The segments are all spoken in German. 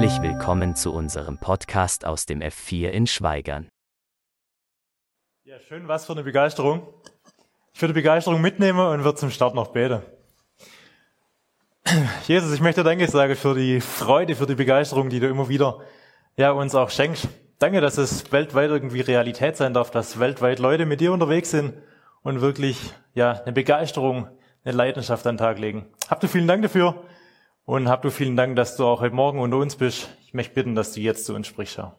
Herzlich willkommen zu unserem Podcast aus dem F4 in Schweigern. Ja, schön, was für eine Begeisterung. Ich würde Begeisterung mitnehmen und würde zum Start noch beten. Jesus, ich möchte Danke sagen für die Freude, für die Begeisterung, die du immer wieder ja, uns auch schenkst. Danke, dass es weltweit irgendwie Realität sein darf, dass weltweit Leute mit dir unterwegs sind und wirklich ja, eine Begeisterung, eine Leidenschaft an den Tag legen. Habt du vielen Dank dafür. Und hab du vielen Dank, dass du auch heute Morgen unter uns bist. Ich möchte bitten, dass du jetzt zu uns sprichst. Herr.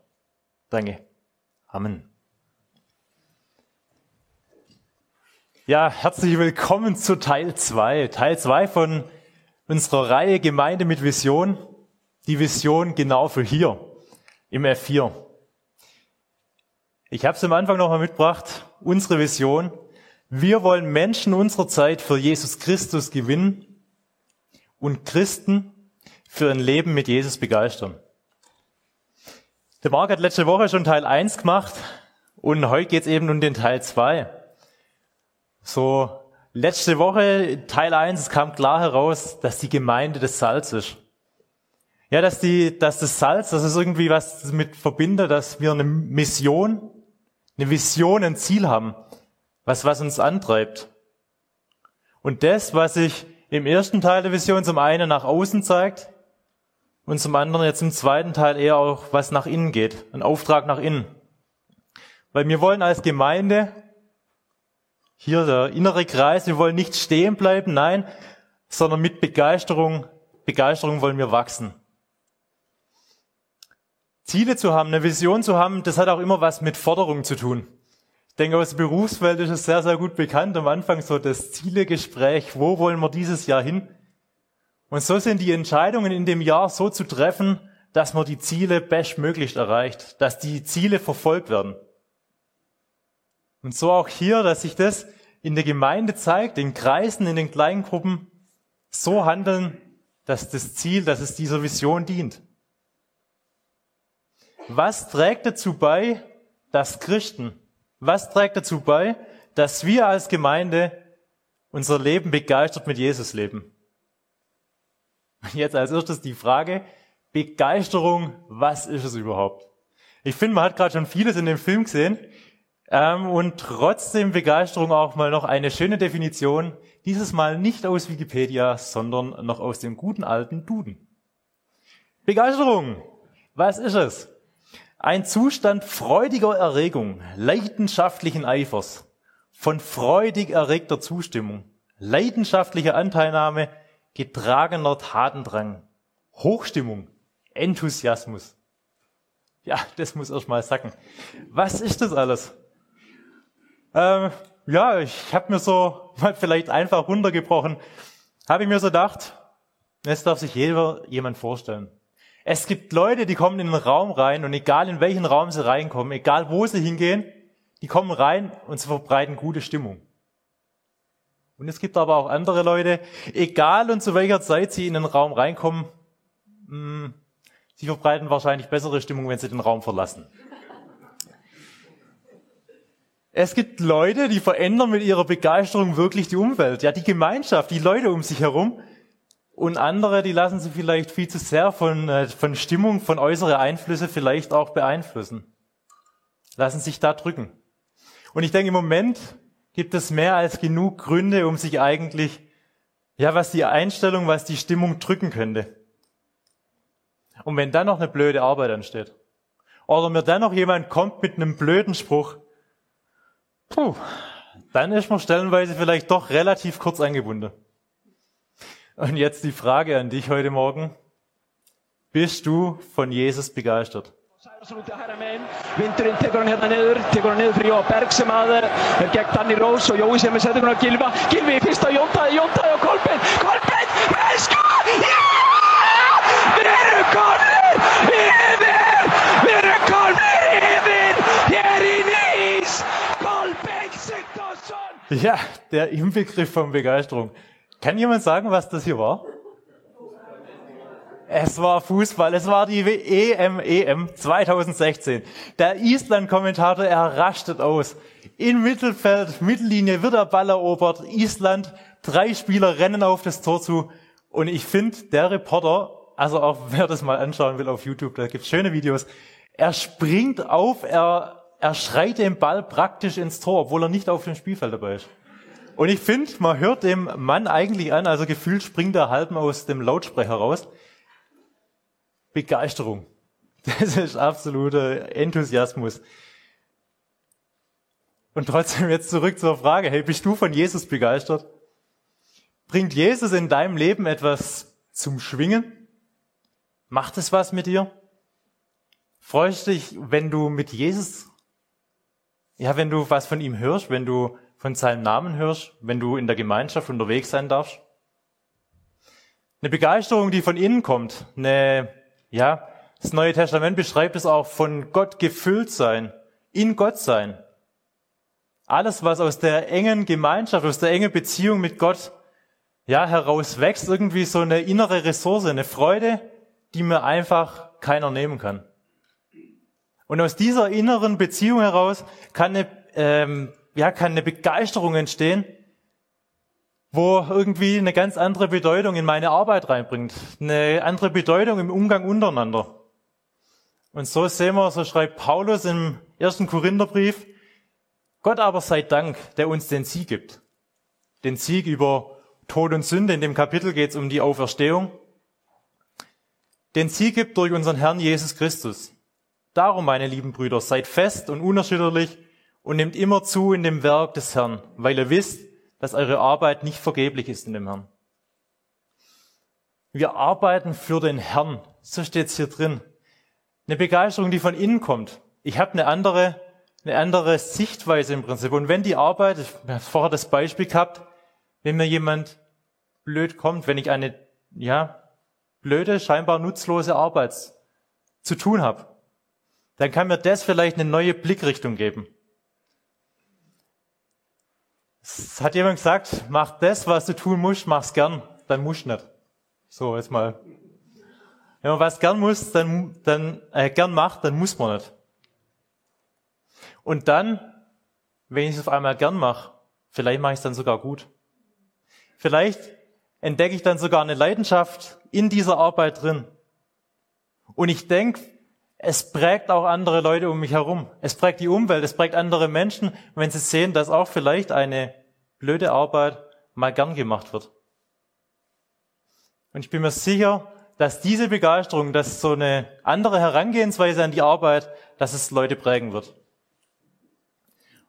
Danke. Amen. Ja, herzlich willkommen zu Teil 2. Teil 2 von unserer Reihe Gemeinde mit Vision. Die Vision genau für hier im F4. Ich habe es am Anfang nochmal mitgebracht. Unsere Vision. Wir wollen Menschen unserer Zeit für Jesus Christus gewinnen und Christen für ein Leben mit Jesus begeistern. Der Marc hat letzte Woche schon Teil 1 gemacht und heute geht es eben um den Teil 2. So, letzte Woche, Teil 1, es kam klar heraus, dass die Gemeinde das Salz ist. Ja, dass die, dass das Salz, das ist irgendwie was damit verbindet, dass wir eine Mission, eine Vision, ein Ziel haben, was, was uns antreibt. Und das, was ich im ersten Teil der Vision zum einen nach außen zeigt und zum anderen jetzt im zweiten Teil eher auch was nach innen geht, ein Auftrag nach innen. Weil wir wollen als Gemeinde, hier der innere Kreis, wir wollen nicht stehen bleiben, nein, sondern mit Begeisterung, Begeisterung wollen wir wachsen. Ziele zu haben, eine Vision zu haben, das hat auch immer was mit Forderung zu tun. Denke, aus Berufswelt ist es sehr, sehr gut bekannt. Am Anfang so das Zielegespräch, wo wollen wir dieses Jahr hin? Und so sind die Entscheidungen in dem Jahr so zu treffen, dass man die Ziele bestmöglichst erreicht, dass die Ziele verfolgt werden. Und so auch hier, dass sich das in der Gemeinde zeigt, in Kreisen, in den kleinen Gruppen, so handeln, dass das Ziel, dass es dieser Vision dient. Was trägt dazu bei, dass Christen was trägt dazu bei, dass wir als Gemeinde unser Leben begeistert mit Jesus leben? Jetzt als erstes die Frage, Begeisterung, was ist es überhaupt? Ich finde, man hat gerade schon vieles in dem Film gesehen ähm, und trotzdem Begeisterung auch mal noch eine schöne Definition, dieses Mal nicht aus Wikipedia, sondern noch aus dem guten alten Duden. Begeisterung, was ist es? Ein Zustand freudiger Erregung, leidenschaftlichen Eifers, von freudig erregter Zustimmung, leidenschaftlicher Anteilnahme, getragener Tatendrang, Hochstimmung, Enthusiasmus. Ja, das muss erst mal sacken. Was ist das alles? Ähm, ja, ich habe mir so mal vielleicht einfach runtergebrochen, habe ich mir so gedacht, das darf sich jeder jemand vorstellen. Es gibt Leute, die kommen in einen Raum rein und egal in welchen Raum sie reinkommen, egal wo sie hingehen, die kommen rein und sie verbreiten gute Stimmung. Und es gibt aber auch andere Leute, egal und zu welcher Zeit sie in den Raum reinkommen, mh, hm, sie verbreiten wahrscheinlich bessere Stimmung, wenn sie den Raum verlassen. Es gibt Leute, die verändern mit ihrer Begeisterung wirklich die Umwelt, ja, die Gemeinschaft, die Leute um sich herum. Und andere, die lassen sich vielleicht viel zu sehr von, äh, von Stimmung, von äußeren Einflüsse vielleicht auch beeinflussen. Lassen sich da drücken. Und ich denke, im Moment gibt es mehr als genug Gründe, um sich eigentlich, ja, was die Einstellung, was die Stimmung drücken könnte. Und wenn dann noch eine blöde Arbeit ansteht, oder mir dann noch jemand kommt mit einem blöden Spruch, puh, dann ist man stellenweise vielleicht doch relativ kurz angebunden. Und jetzt die Frage an dich heute Morgen. Bist du von Jesus begeistert? Er er! Ja, der Inbegriff von Begeisterung. Kann jemand sagen, was das hier war? Es war Fußball, es war die EM, EM 2016. Der Island-Kommentator, er raschtet aus. In Mittelfeld, Mittellinie wird der Ball erobert. Island, drei Spieler rennen auf das Tor zu. Und ich finde, der Reporter Also auch wer das mal anschauen will auf YouTube, da gibt's schöne Videos. Er springt auf, er, er schreit den Ball praktisch ins Tor, obwohl er nicht auf dem Spielfeld dabei ist. Und ich finde, man hört dem Mann eigentlich an, also gefühlt springt er halb aus dem Lautsprecher raus. Begeisterung. Das ist absoluter Enthusiasmus. Und trotzdem jetzt zurück zur Frage, hey, bist du von Jesus begeistert? Bringt Jesus in deinem Leben etwas zum Schwingen? Macht es was mit dir? Freust dich, wenn du mit Jesus, ja, wenn du was von ihm hörst, wenn du von seinem Namen hörst, wenn du in der Gemeinschaft unterwegs sein darfst? Eine Begeisterung, die von innen kommt, eine, ja, das Neue Testament beschreibt es auch von Gott gefüllt sein, in Gott sein. Alles, was aus der engen Gemeinschaft, aus der engen Beziehung mit Gott, ja, heraus wächst, irgendwie so eine innere Ressource, eine Freude, die mir einfach keiner nehmen kann. Und aus dieser inneren Beziehung heraus kann eine, ähm, ja, kann eine Begeisterung entstehen, wo irgendwie eine ganz andere Bedeutung in meine Arbeit reinbringt, eine andere Bedeutung im Umgang untereinander. Und so sehen wir, so schreibt Paulus im ersten Korintherbrief, Gott aber sei Dank, der uns den Sieg gibt. Den Sieg über Tod und Sünde. In dem Kapitel geht es um die Auferstehung. Den Sieg gibt durch unseren Herrn Jesus Christus. Darum, meine lieben Brüder, seid fest und unerschütterlich und nehmt immer zu in dem Werk des Herrn, weil ihr wisst, dass eure Arbeit nicht vergeblich ist in dem Herrn. Wir arbeiten für den Herrn. So steht es hier drin. Eine Begeisterung, die von innen kommt. Ich habe eine andere, eine andere Sichtweise im Prinzip. Und wenn die Arbeit, ich habe vorher das Beispiel gehabt, wenn mir jemand blöd kommt, wenn ich eine, ja, blöde, scheinbar nutzlose Arbeit zu tun habe, dann kann mir das vielleicht eine neue Blickrichtung geben. Es hat jemand gesagt, mach das, was du tun musst, mach's gern, dann musst du nicht. So, jetzt mal wenn man was gern muss, dann, dann äh, gern macht, dann muss man nicht. Und dann, wenn ich es auf einmal gern mache, vielleicht mache ich es dann sogar gut. Vielleicht entdecke ich dann sogar eine Leidenschaft in dieser Arbeit drin. Und ich denke, es prägt auch andere Leute um mich herum. Es prägt die Umwelt, es prägt andere Menschen, wenn sie sehen, dass auch vielleicht eine blöde Arbeit mal gern gemacht wird. Und ich bin mir sicher, dass diese Begeisterung, dass so eine andere Herangehensweise an die Arbeit, dass es Leute prägen wird.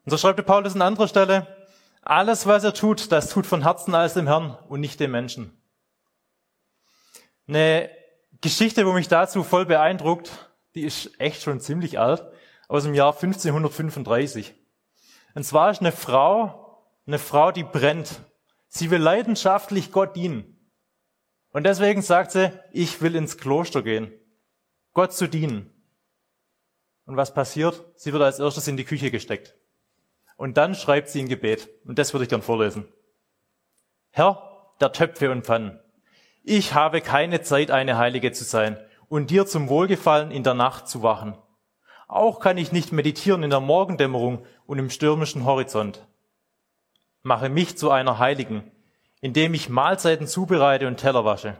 Und so schreibt Paulus an anderer Stelle, alles, was er tut, das tut von Herzen als dem Herrn und nicht dem Menschen. Eine Geschichte, wo mich dazu voll beeindruckt, die ist echt schon ziemlich alt, aus dem Jahr 1535. Und zwar ist eine Frau, eine Frau, die brennt. Sie will leidenschaftlich Gott dienen. Und deswegen sagt sie, ich will ins Kloster gehen, Gott zu dienen. Und was passiert? Sie wird als erstes in die Küche gesteckt. Und dann schreibt sie ein Gebet. Und das würde ich gern vorlesen. Herr der Töpfe und Pfannen, ich habe keine Zeit, eine Heilige zu sein und dir zum Wohlgefallen in der Nacht zu wachen. Auch kann ich nicht meditieren in der Morgendämmerung und im stürmischen Horizont. Mache mich zu einer Heiligen, indem ich Mahlzeiten zubereite und Teller wasche.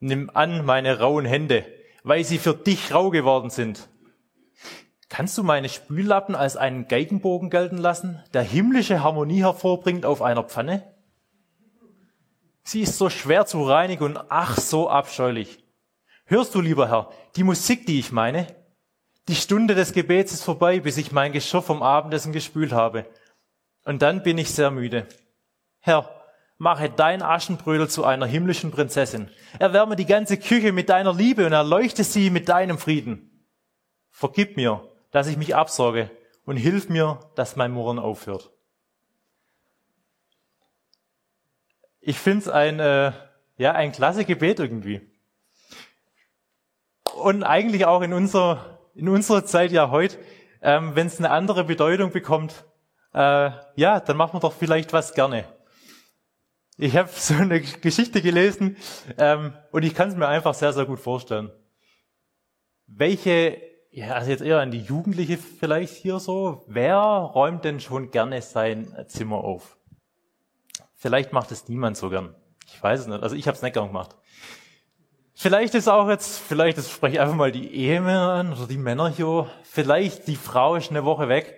Nimm an meine rauen Hände, weil sie für dich rau geworden sind. Kannst du meine Spüllappen als einen Geigenbogen gelten lassen, der himmlische Harmonie hervorbringt auf einer Pfanne? Sie ist so schwer zu reinigen und ach so abscheulich. Hörst du, lieber Herr, die Musik, die ich meine? Die Stunde des Gebets ist vorbei, bis ich mein Geschirr vom Abendessen gespült habe. Und dann bin ich sehr müde. Herr, mache dein Aschenbrödel zu einer himmlischen Prinzessin. Erwärme die ganze Küche mit deiner Liebe und erleuchte sie mit deinem Frieden. Vergib mir, dass ich mich absorge und hilf mir, dass mein Murren aufhört. Ich finde es ein, äh, ja, ein klasse Gebet irgendwie. Und eigentlich auch in unserer, in unserer Zeit ja heute, ähm, wenn es eine andere Bedeutung bekommt, äh, ja, dann machen wir doch vielleicht was gerne. Ich habe so eine Geschichte gelesen ähm, und ich kann es mir einfach sehr, sehr gut vorstellen. Welche, ja, also jetzt eher an die Jugendliche vielleicht hier so, wer räumt denn schon gerne sein Zimmer auf? Vielleicht macht es niemand so gern. Ich weiß es nicht. Also ich habe es nicht gern gemacht. Vielleicht ist auch jetzt, vielleicht das spreche ich einfach mal die Ehemänner an oder die Männer hier. Vielleicht die Frau ist eine Woche weg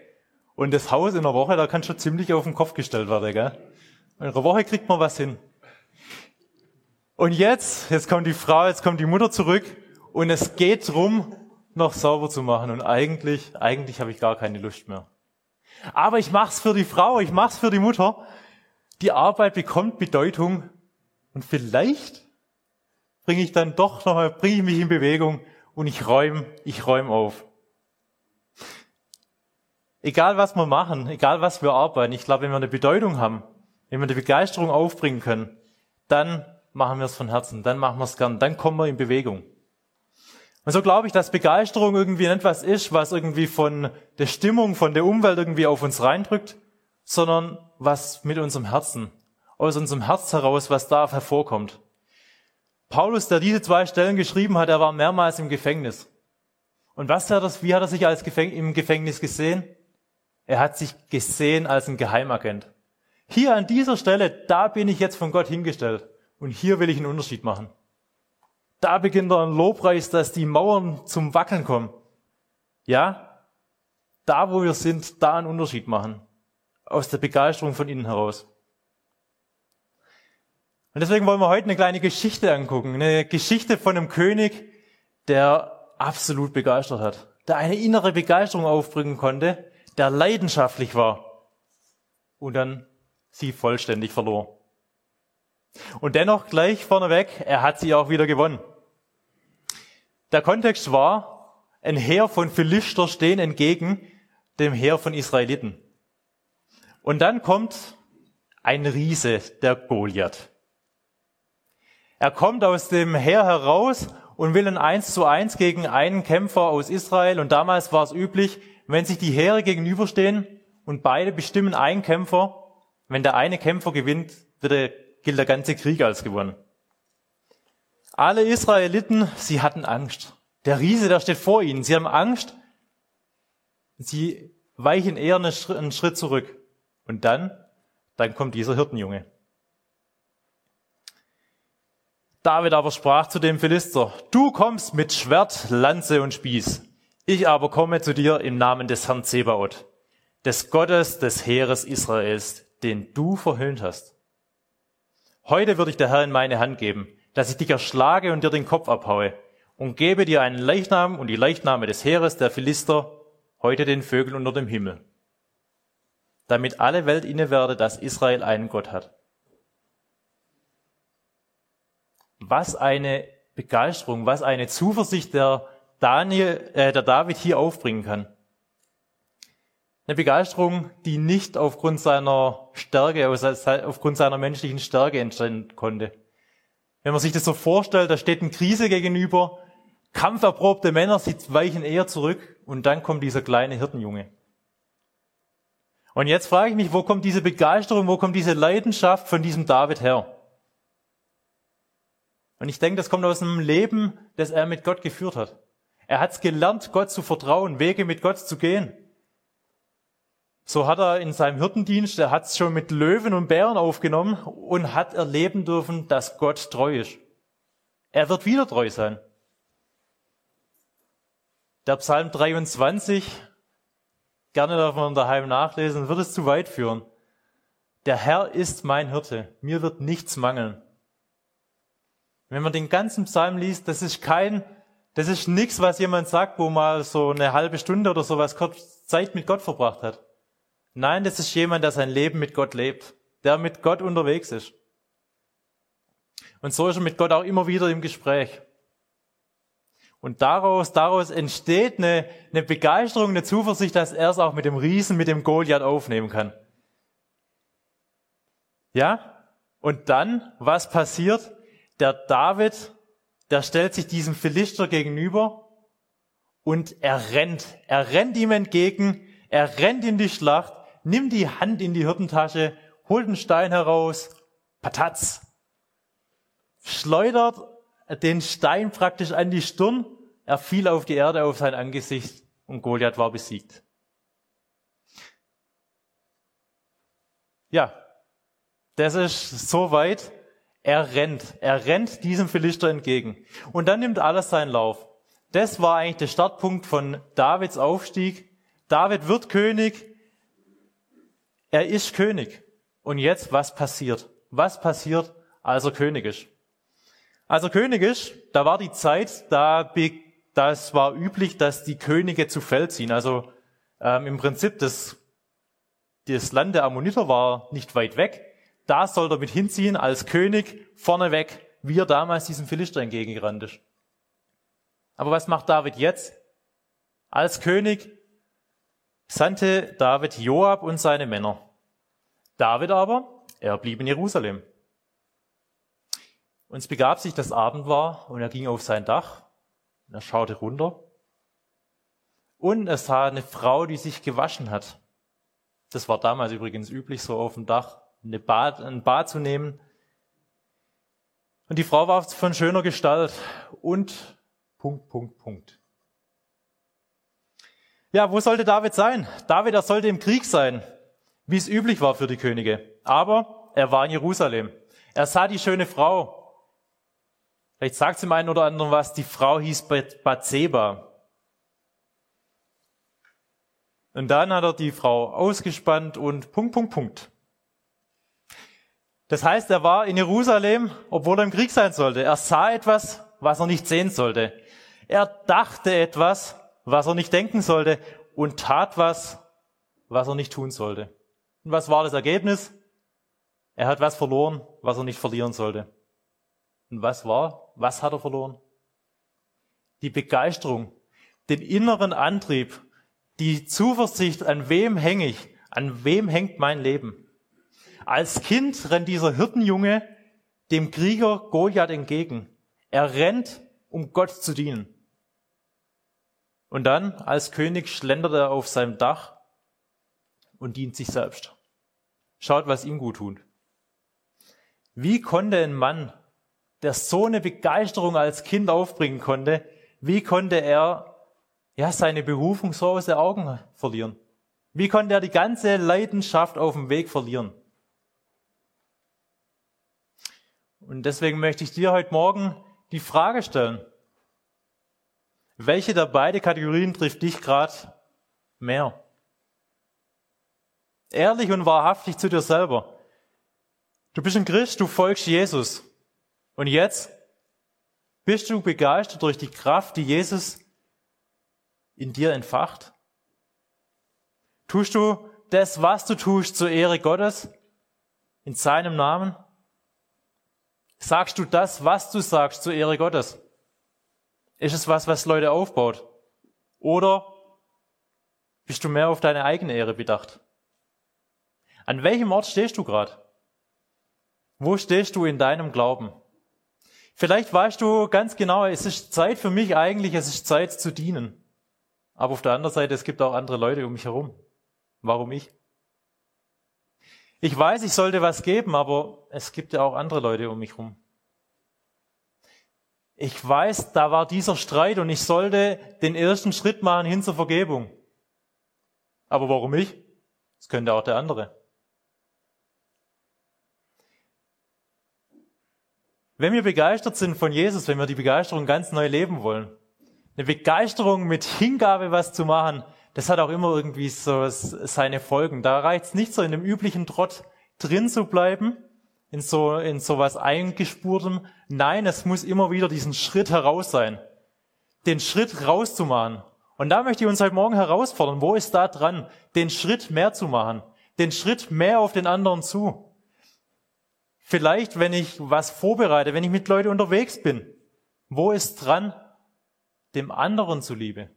und das Haus in einer Woche, da kann schon ziemlich auf den Kopf gestellt werden, gell? In einer Woche kriegt man was hin. Und jetzt, jetzt kommt die Frau, jetzt kommt die Mutter zurück und es geht drum, noch sauber zu machen. Und eigentlich, eigentlich habe ich gar keine Lust mehr. Aber ich mach's für die Frau, ich mach's für die Mutter. Die Arbeit bekommt Bedeutung und vielleicht bringe ich dann doch noch mal, bringe ich mich in Bewegung und ich räume, ich räume auf. Egal was wir machen, egal was wir arbeiten, ich glaube, wenn wir eine Bedeutung haben, wenn wir eine Begeisterung aufbringen können, dann machen wir es von Herzen, dann machen wir es gern, dann kommen wir in Bewegung. Und so glaube ich, dass Begeisterung irgendwie nicht was ist, was irgendwie von der Stimmung, von der Umwelt irgendwie auf uns reindrückt, sondern was mit unserem Herzen, aus unserem Herz heraus, was da hervorkommt. Paulus, der diese zwei Stellen geschrieben hat, er war mehrmals im Gefängnis. Und was hat er, wie hat er sich als Gefäng im Gefängnis gesehen? Er hat sich gesehen als ein Geheimagent. Hier an dieser Stelle, da bin ich jetzt von Gott hingestellt. Und hier will ich einen Unterschied machen. Da beginnt er ein Lobpreis, dass die Mauern zum Wackeln kommen. Ja? Da, wo wir sind, da einen Unterschied machen. Aus der Begeisterung von innen heraus. Und deswegen wollen wir heute eine kleine Geschichte angucken. Eine Geschichte von einem König, der absolut begeistert hat. Der eine innere Begeisterung aufbringen konnte, der leidenschaftlich war. Und dann sie vollständig verlor. Und dennoch gleich vorneweg, er hat sie auch wieder gewonnen. Der Kontext war, ein Heer von Philister stehen entgegen dem Heer von Israeliten. Und dann kommt ein Riese, der Goliath. Er kommt aus dem Heer heraus und will ein Eins zu eins gegen einen Kämpfer aus Israel. Und damals war es üblich, wenn sich die Heere gegenüberstehen und beide bestimmen einen Kämpfer, wenn der eine Kämpfer gewinnt, der, gilt der ganze Krieg als gewonnen. Alle Israeliten, sie hatten Angst. Der Riese, der steht vor ihnen. Sie haben Angst. Sie weichen eher einen Schritt zurück. Und dann, dann kommt dieser Hirtenjunge. David aber sprach zu dem Philister, du kommst mit Schwert, Lanze und Spieß. Ich aber komme zu dir im Namen des Herrn Zebaoth, des Gottes des Heeres Israels, den du verhöhnt hast. Heute würde ich der Herr in meine Hand geben, dass ich dich erschlage und dir den Kopf abhaue und gebe dir einen Leichnam und die Leichname des Heeres der Philister heute den Vögeln unter dem Himmel, damit alle Welt inne werde, dass Israel einen Gott hat. Was eine Begeisterung, was eine Zuversicht der, Daniel, äh, der David hier aufbringen kann. Eine Begeisterung, die nicht aufgrund seiner Stärke, aufgrund seiner menschlichen Stärke entstehen konnte. Wenn man sich das so vorstellt, da steht eine Krise gegenüber, kampferprobte Männer, sie weichen eher zurück und dann kommt dieser kleine Hirtenjunge. Und jetzt frage ich mich, wo kommt diese Begeisterung, wo kommt diese Leidenschaft von diesem David her? Und ich denke, das kommt aus einem Leben, das er mit Gott geführt hat. Er hat es gelernt, Gott zu vertrauen, Wege mit Gott zu gehen. So hat er in seinem Hirtendienst, er hat es schon mit Löwen und Bären aufgenommen und hat erleben dürfen, dass Gott treu ist. Er wird wieder treu sein. Der Psalm 23, gerne darf man daheim nachlesen, wird es zu weit führen. Der Herr ist mein Hirte, mir wird nichts mangeln. Wenn man den ganzen Psalm liest, das ist kein, das ist nichts, was jemand sagt, wo mal so eine halbe Stunde oder sowas Zeit mit Gott verbracht hat. Nein, das ist jemand, der sein Leben mit Gott lebt, der mit Gott unterwegs ist. Und so ist er mit Gott auch immer wieder im Gespräch. Und daraus, daraus entsteht eine, eine Begeisterung, eine Zuversicht, dass er es auch mit dem Riesen, mit dem Goliath aufnehmen kann. Ja? Und dann, was passiert? Der David, der stellt sich diesem Philister gegenüber und er rennt. Er rennt ihm entgegen, er rennt in die Schlacht, nimmt die Hand in die Hirtentasche, holt einen Stein heraus, patatz, schleudert den Stein praktisch an die Stirn, er fiel auf die Erde auf sein Angesicht und Goliath war besiegt. Ja, das ist soweit Er rennt, er rennt diesem Philister entgegen. Und dann nimmt alles seinen Lauf. Das war eigentlich der Startpunkt von Davids Aufstieg. David wird König. Er ist König. Und jetzt, was passiert? Was passiert, als er König ist? Als er König ist, da war die Zeit, da, das war üblich, dass die Könige zu Feld ziehen. Also ähm, im Prinzip, das, das Land der Ammoniter war nicht weit weg. Da soll er mit hinziehen als König vorneweg, wie er damals diesem Philister entgegengerannt ist. Aber was macht David jetzt? Als König sandte David Joab und seine Männer. David aber, er blieb in Jerusalem. Und es begab sich, dass Abend war und er ging auf sein Dach und er schaute runter und er sah eine Frau, die sich gewaschen hat. Das war damals übrigens üblich, so auf dem Dach eine Bad, ein Bad zu nehmen. Und die Frau war von schöner Gestalt und Punkt, Punkt, Punkt. Ja, wo sollte David sein? David, er sollte im Krieg sein, wie es üblich war für die Könige. Aber er war in Jerusalem. Er sah die schöne Frau. Vielleicht sagt es dem einen oder anderen was. Die Frau hieß Bathseba. Und dann hat er die Frau ausgespannt und Punkt, Punkt, Punkt. Das heißt, er war in Jerusalem, obwohl er im Krieg sein sollte. Er sah etwas, was er nicht sehen sollte. Er dachte etwas, was er nicht denken sollte und tat was, was er nicht tun sollte. Und was war das Ergebnis? Er hat was verloren, was er nicht verlieren sollte. Und was war? Was hat er verloren? Die Begeisterung, den inneren Antrieb, die Zuversicht, an wem hänge ich, an wem hängt mein Leben. Als Kind rennt dieser Hirtenjunge dem Krieger Goliath entgegen. Er rennt, um Gott zu dienen. Und dann, als König, schlendert er auf seinem Dach und dient sich selbst. Schaut, was ihm gut tut. Wie konnte ein Mann, der so eine Begeisterung als Kind aufbringen konnte, wie konnte er ja seine Berufung so aus den Augen verlieren? Wie konnte er die ganze Leidenschaft auf dem Weg verlieren? Und deswegen möchte ich dir heute Morgen die Frage stellen, welche der beiden Kategorien trifft dich gerade mehr? Ehrlich und wahrhaftig zu dir selber. Du bist ein Christ, du folgst Jesus. Und jetzt bist du begeistert durch die Kraft, die Jesus in dir entfacht? Tust du das, was du tust, zur Ehre Gottes? In seinem Namen? Sagst du das, was du sagst, zur Ehre Gottes? Ist es was, was Leute aufbaut? Oder bist du mehr auf deine eigene Ehre bedacht? An welchem Ort stehst du gerade? Wo stehst du in deinem Glauben? Vielleicht weißt du ganz genau, es ist Zeit für mich eigentlich, es ist Zeit zu dienen. Aber auf der anderen Seite, es gibt auch andere Leute um mich herum. Warum ich? Ich weiß, ich sollte was geben, aber es gibt ja auch andere Leute um mich herum ich weiß, da war dieser Streit und ich sollte den ersten Schritt machen hin zur Vergebung. Aber warum ich? Das könnte auch der andere. Wenn wir begeistert sind von Jesus, wenn wir die Begeisterung ganz neu leben wollen, eine Begeisterung mit Hingabe was zu machen, das hat auch immer irgendwie so seine Folgen. Da reicht es nicht so in dem üblichen Trott drin zu bleiben, in so, in so was eingespurtem. Nein, es muss immer wieder diesen Schritt heraus sein. Den Schritt rauszumachen. Und da möchte ich uns heute Morgen herausfordern. Wo ist da dran? Den Schritt mehr zu machen. Den Schritt mehr auf den anderen zu. Vielleicht, wenn ich was vorbereite, wenn ich mit Leuten unterwegs bin. Wo ist dran? Dem anderen zuliebe.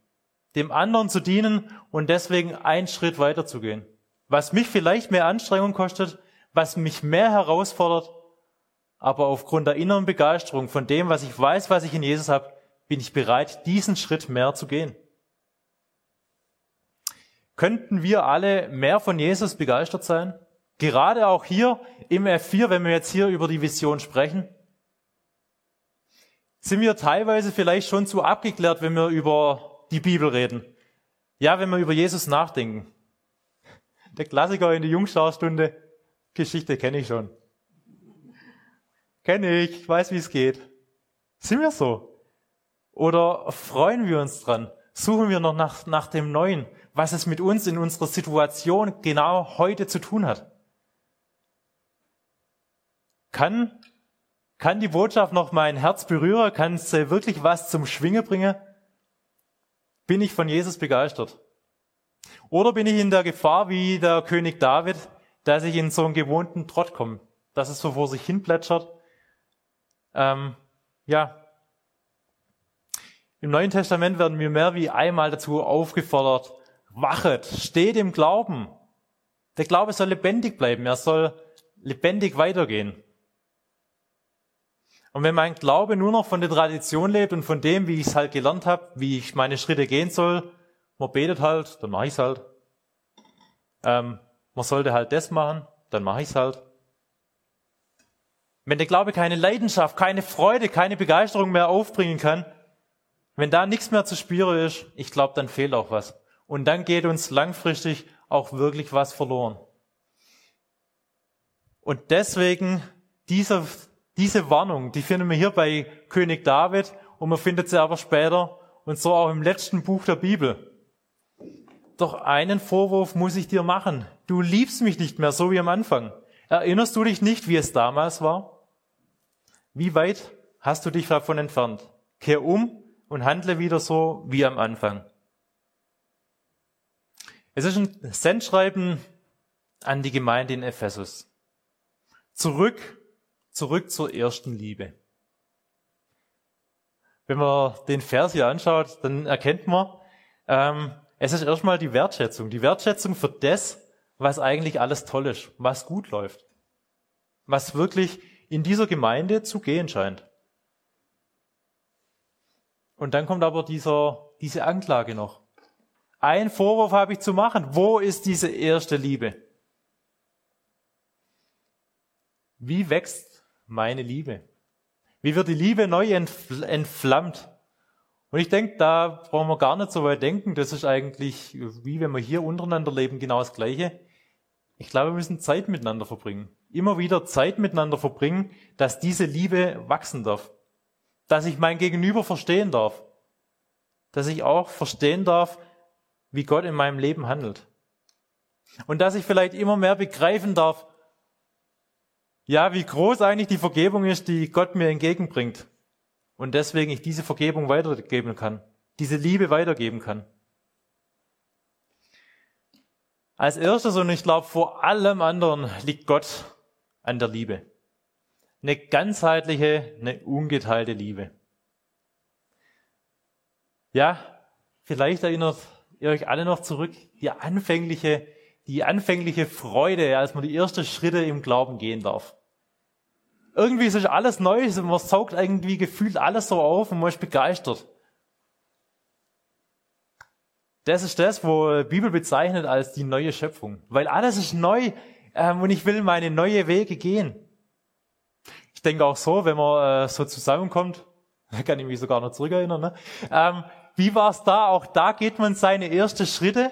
Dem anderen zu dienen und deswegen einen Schritt weiter zu gehen. Was mich vielleicht mehr Anstrengung kostet, was mich mehr herausfordert, aber aufgrund der inneren Begeisterung von dem, was ich weiß, was ich in Jesus habe, bin ich bereit, diesen Schritt mehr zu gehen. Könnten wir alle mehr von Jesus begeistert sein? Gerade auch hier im F4, wenn wir jetzt hier über die Vision sprechen, sind wir teilweise vielleicht schon zu abgeklärt, wenn wir über die Bibel reden. Ja, wenn wir über Jesus nachdenken. Der Klassiker in der Jungschauerstunde, Geschichte kenne ich schon. kenne ich, weiß, wie es geht. Sind wir so? Oder freuen wir uns dran? Suchen wir noch nach, nach dem Neuen, was es mit uns in unserer Situation genau heute zu tun hat? Kann, kann die Botschaft noch mein Herz berühren? Kann es wirklich was zum Schwingen bringen? Bin ich von Jesus begeistert? Oder bin ich in der Gefahr, wie der König David, dass ich in so einen gewohnten Trott komme, dass es so vor sich hin plätschert? Ähm, ja. Im Neuen Testament werden wir mehr wie einmal dazu aufgefordert, wachet, steht im Glauben. Der Glaube soll lebendig bleiben, er soll lebendig weitergehen. Und wenn mein Glaube nur noch von der Tradition lebt und von dem, wie ich es halt gelernt habe, wie ich meine Schritte gehen soll, man betet halt, dann mache ich es halt. Ähm, man sollte halt das machen, dann mache ich es halt. Wenn der Glaube keine Leidenschaft, keine Freude, keine Begeisterung mehr aufbringen kann, wenn da nichts mehr zu spüren ist, ich glaube, dann fehlt auch was. Und dann geht uns langfristig auch wirklich was verloren. Und deswegen dieser diese Warnung, die finden wir hier bei König David und man findet sie aber später und so auch im letzten Buch der Bibel. Doch einen Vorwurf muss ich dir machen. Du liebst mich nicht mehr so wie am Anfang. Erinnerst du dich nicht, wie es damals war? Wie weit hast du dich davon entfernt? Kehr um und handle wieder so wie am Anfang. Es ist ein Sendschreiben an die Gemeinde in Ephesus. Zurück zurück zur ersten Liebe. Wenn man den Vers hier anschaut, dann erkennt man, ähm, es ist erstmal die Wertschätzung. Die Wertschätzung für das, was eigentlich alles toll ist, was gut läuft. Was wirklich in dieser Gemeinde zu gehen scheint. Und dann kommt aber dieser, diese Anklage noch. Ein Vorwurf habe ich zu machen. Wo ist diese erste Liebe? Wie wächst meine Liebe? Wie wird die Liebe neu entflammt? Und ich denke, da brauchen wir gar nicht so weit denken. Das ist eigentlich, wie wenn wir hier untereinander leben, genau das Gleiche. Ich glaube, wir müssen Zeit miteinander verbringen. Immer wieder Zeit miteinander verbringen, dass diese Liebe wachsen darf. Dass ich mein Gegenüber verstehen darf. Dass ich auch verstehen darf, wie Gott in meinem Leben handelt. Und dass ich vielleicht immer mehr begreifen darf, ja, wie groß eigentlich die Vergebung ist, die Gott mir entgegenbringt. Und deswegen ich diese Vergebung weitergeben kann, diese Liebe weitergeben kann. Als erstes und ich glaube vor allem anderen liegt Gott an der Liebe. Eine ganzheitliche, eine ungeteilte Liebe. Ja, vielleicht erinnert ihr euch alle noch zurück, die anfängliche die anfängliche Freude, als man die ersten Schritte im Glauben gehen darf. Irgendwie ist alles neu, man saugt irgendwie gefühlt alles so auf und man ist begeistert. Das ist das, wo die Bibel bezeichnet als die neue Schöpfung. Weil alles ist neu ähm, und ich will meine neue Wege gehen. Ich denke auch so, wenn man äh, so zusammenkommt, kann ich mich sogar noch zurückerinnern, ne? ähm, wie war es da? Auch da geht man seine ersten Schritte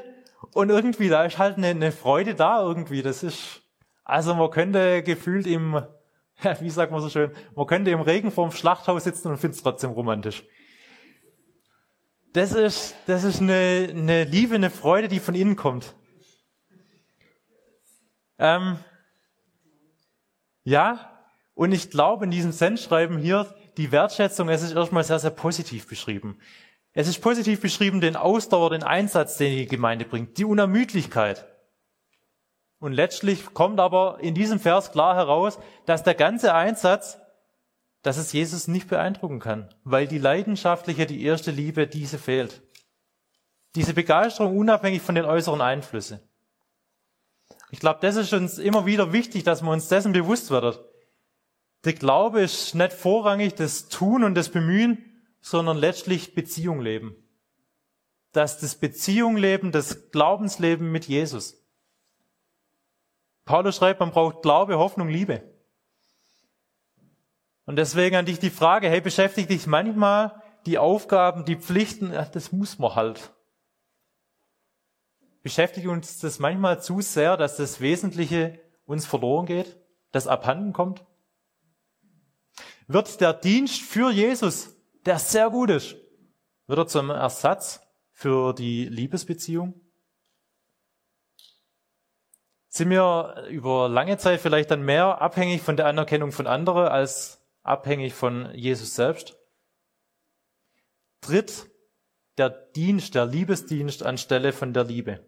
und irgendwie, da ist halt eine, eine Freude da irgendwie. Das ist, also man könnte gefühlt im, wie sagt man so schön, man könnte im Regen vorm Schlachthaus sitzen und findet es trotzdem romantisch. Das ist, das ist eine, eine Liebe, eine Freude, die von innen kommt. Ähm, ja, und ich glaube in diesem Sendschreiben hier, die Wertschätzung, es ist erstmal sehr, sehr positiv beschrieben. Es ist positiv beschrieben, den Ausdauer, den Einsatz, den die Gemeinde bringt, die Unermüdlichkeit. Und letztlich kommt aber in diesem Vers klar heraus, dass der ganze Einsatz, dass es Jesus nicht beeindrucken kann, weil die leidenschaftliche, die erste Liebe, diese fehlt. Diese Begeisterung unabhängig von den äußeren Einflüssen. Ich glaube, das ist uns immer wieder wichtig, dass wir uns dessen bewusst werden. Der Glaube ist nicht vorrangig das Tun und das Bemühen, sondern letztlich Beziehung leben. Dass das Beziehung leben, das Glaubensleben mit Jesus. Paulus schreibt, man braucht Glaube, Hoffnung, Liebe. Und deswegen an dich die Frage, hey, beschäftigt dich manchmal die Aufgaben, die Pflichten, das muss man halt. Beschäftigt uns das manchmal zu sehr, dass das Wesentliche uns verloren geht, das abhanden kommt? wird der Dienst für Jesus, der sehr gut ist, wird er zum Ersatz für die Liebesbeziehung? Sind wir über lange Zeit vielleicht dann mehr abhängig von der Anerkennung von anderen als abhängig von Jesus selbst? Tritt der Dienst, der Liebesdienst anstelle von der Liebe.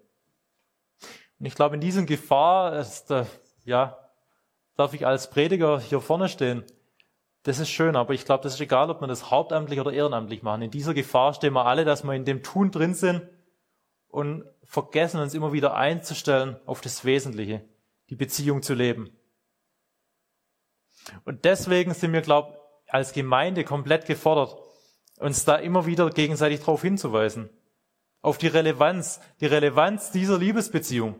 Und ich glaube, in diesem Gefahr ist, äh, ja, darf ich als Prediger hier vorne stehen. Das ist schön, aber ich glaube, das ist egal, ob wir das hauptamtlich oder ehrenamtlich machen. In dieser Gefahr stehen wir alle, dass wir in dem Tun drin sind und vergessen uns immer wieder einzustellen auf das Wesentliche, die Beziehung zu leben. Und deswegen sind wir, glaube ich, als Gemeinde komplett gefordert, uns da immer wieder gegenseitig darauf hinzuweisen. Auf die Relevanz, die Relevanz dieser Liebesbeziehung,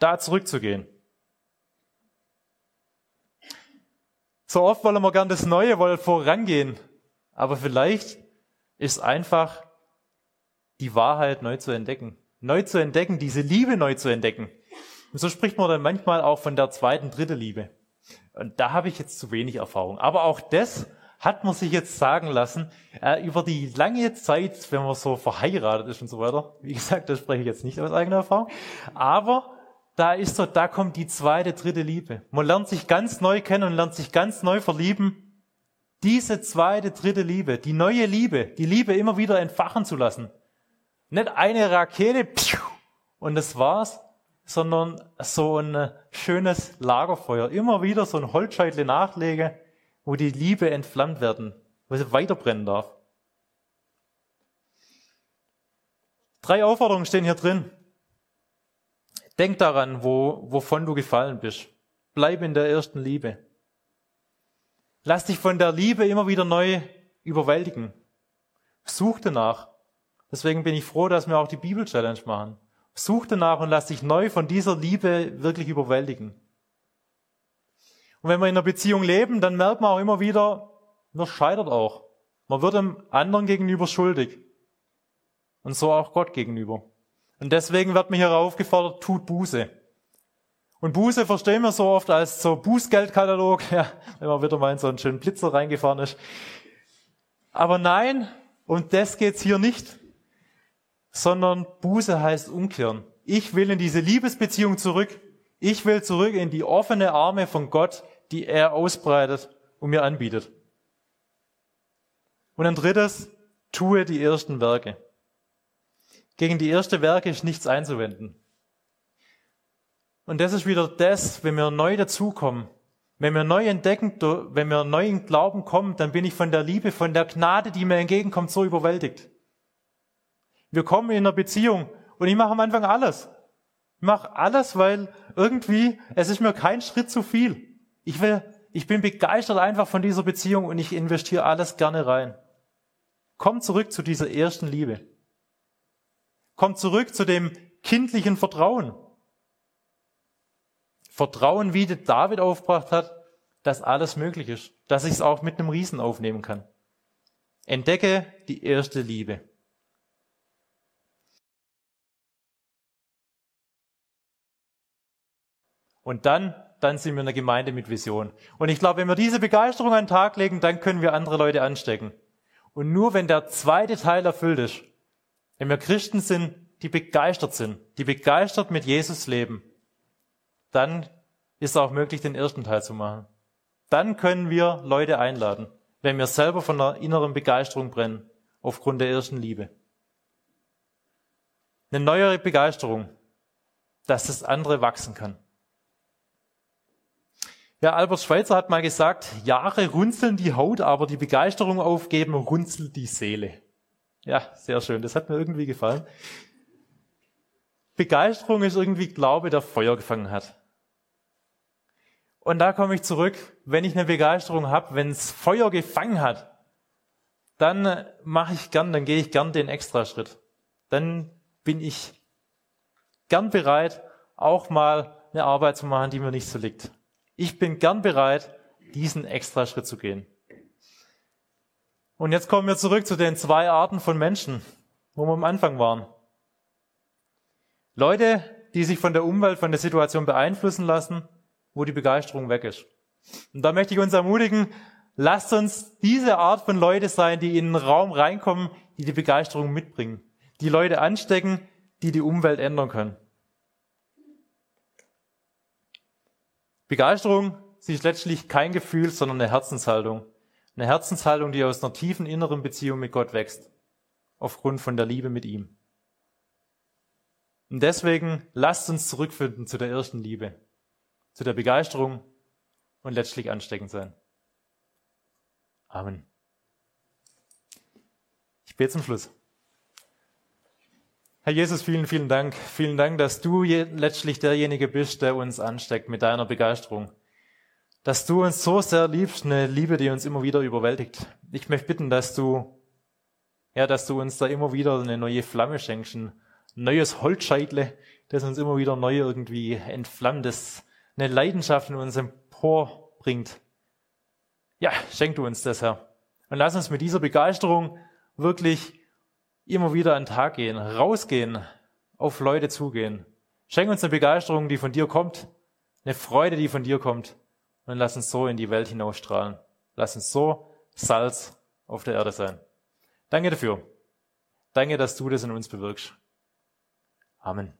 da zurückzugehen. So oft wollen wir gern das Neue, wollen vorangehen. Aber vielleicht ist einfach die Wahrheit neu zu entdecken. Neu zu entdecken, diese Liebe neu zu entdecken. Und so spricht man dann manchmal auch von der zweiten, dritten Liebe. Und da habe ich jetzt zu wenig Erfahrung. Aber auch das hat man sich jetzt sagen lassen, äh, über die lange Zeit, wenn man so verheiratet ist und so weiter. Wie gesagt, das spreche ich jetzt nicht aus eigener Erfahrung. Aber da ist so, da kommt die zweite, dritte Liebe. Man lernt sich ganz neu kennen und lernt sich ganz neu verlieben. Diese zweite, dritte Liebe, die neue Liebe, die Liebe immer wieder entfachen zu lassen. Nicht eine Rakete und das war's, sondern so ein schönes Lagerfeuer. Immer wieder so ein Holzscheitle nachlege, wo die Liebe entflammt werden, wo sie weiterbrennen darf. Drei Aufforderungen stehen hier drin. Denk daran, wo, wovon du gefallen bist. Bleib in der ersten Liebe. Lass dich von der Liebe immer wieder neu überwältigen. Such danach. Deswegen bin ich froh, dass wir auch die Bibel-Challenge machen. Such danach und lass dich neu von dieser Liebe wirklich überwältigen. Und wenn wir in einer Beziehung leben, dann merkt man auch immer wieder, man scheitert auch. Man wird dem anderen gegenüber schuldig. Und so auch Gott gegenüber. Und deswegen wird mir hier aufgefordert, tut Buße. Und Buße verstehen wir so oft als so Bußgeldkatalog, ja, wenn man wieder mal in so einen schönen Blitzer reingefahren ist. Aber nein, um das geht's hier nicht, sondern Buße heißt umkehren. Ich will in diese Liebesbeziehung zurück. Ich will zurück in die offene Arme von Gott, die er ausbreitet und mir anbietet. Und ein drittes, tue die ersten Werke. Gegen die erste Werke ist nichts einzuwenden. Und das ist wieder das, wenn wir neu dazukommen, wenn wir neu entdecken, wenn wir neu in Glauben kommen, dann bin ich von der Liebe, von der Gnade, die mir entgegenkommt, so überwältigt. Wir kommen in einer Beziehung und ich mache am Anfang alles. Ich mache alles, weil irgendwie, es ist mir kein Schritt zu viel. Ich will, ich bin begeistert einfach von dieser Beziehung und ich investiere alles gerne rein. Komm zurück zu dieser ersten Liebe. Komm zurück zu dem kindlichen Vertrauen. Vertrauen, wie David aufgebracht hat, dass alles möglich ist, dass ich es auch mit einem Riesen aufnehmen kann. Entdecke die erste Liebe. Und dann, dann sind wir eine Gemeinde mit Vision. Und ich glaube, wenn wir diese Begeisterung an den Tag legen, dann können wir andere Leute anstecken. Und nur wenn der zweite Teil erfüllt ist, wenn wir Christen sind, die begeistert sind, die begeistert mit Jesus leben, dann ist es auch möglich, den ersten Teil zu machen. Dann können wir Leute einladen, wenn wir selber von einer inneren Begeisterung brennen, aufgrund der ersten Liebe. Eine neuere Begeisterung, dass das andere wachsen kann. Ja, Albert Schweitzer hat mal gesagt, Jahre runzeln die Haut, aber die Begeisterung aufgeben runzelt die Seele. Ja, sehr schön. Das hat mir irgendwie gefallen. Begeisterung ist irgendwie Glaube, der Feuer gefangen hat. Und da komme ich zurück, wenn ich eine Begeisterung habe, wenn es Feuer gefangen hat, dann mache ich gern, dann gehe ich gern den Extraschritt. Dann bin ich gern bereit, auch mal eine Arbeit zu machen, die mir nicht so liegt. Ich bin gern bereit, diesen Extraschritt zu gehen. Und jetzt kommen wir zurück zu den zwei Arten von Menschen, wo wir am Anfang waren. Leute, die sich von der Umwelt, von der Situation beeinflussen lassen, wo die Begeisterung weg ist. Und da möchte ich uns ermutigen, lasst uns diese Art von Leute sein, die in den Raum reinkommen, die die Begeisterung mitbringen, die Leute anstecken, die die Umwelt ändern können. Begeisterung sie ist letztlich kein Gefühl, sondern eine Herzenshaltung. Eine Herzenshaltung, die aus einer tiefen inneren Beziehung mit Gott wächst, aufgrund von der Liebe mit ihm. Und deswegen lasst uns zurückfinden zu der ersten Liebe, zu der Begeisterung und letztlich ansteckend sein. Amen. Ich bete zum Schluss. Herr Jesus, vielen, vielen Dank. Vielen Dank, dass du letztlich derjenige bist, der uns ansteckt mit deiner Begeisterung. Dass du uns so sehr liebst, eine Liebe, die uns immer wieder überwältigt. Ich möchte bitten, dass du, ja, dass du uns da immer wieder eine neue Flamme schenkst, ein neues Holzscheitle, das uns immer wieder neu irgendwie entflammt, das eine Leidenschaft in uns emporbringt. Ja, schenk du uns das, Herr. Und lass uns mit dieser Begeisterung wirklich immer wieder an den Tag gehen, rausgehen, auf Leute zugehen. Schenk uns eine Begeisterung, die von dir kommt, eine Freude, die von dir kommt. Und lass uns so in die Welt hinausstrahlen. Lass uns so Salz auf der Erde sein. Danke dafür. Danke, dass du das in uns bewirkst. Amen.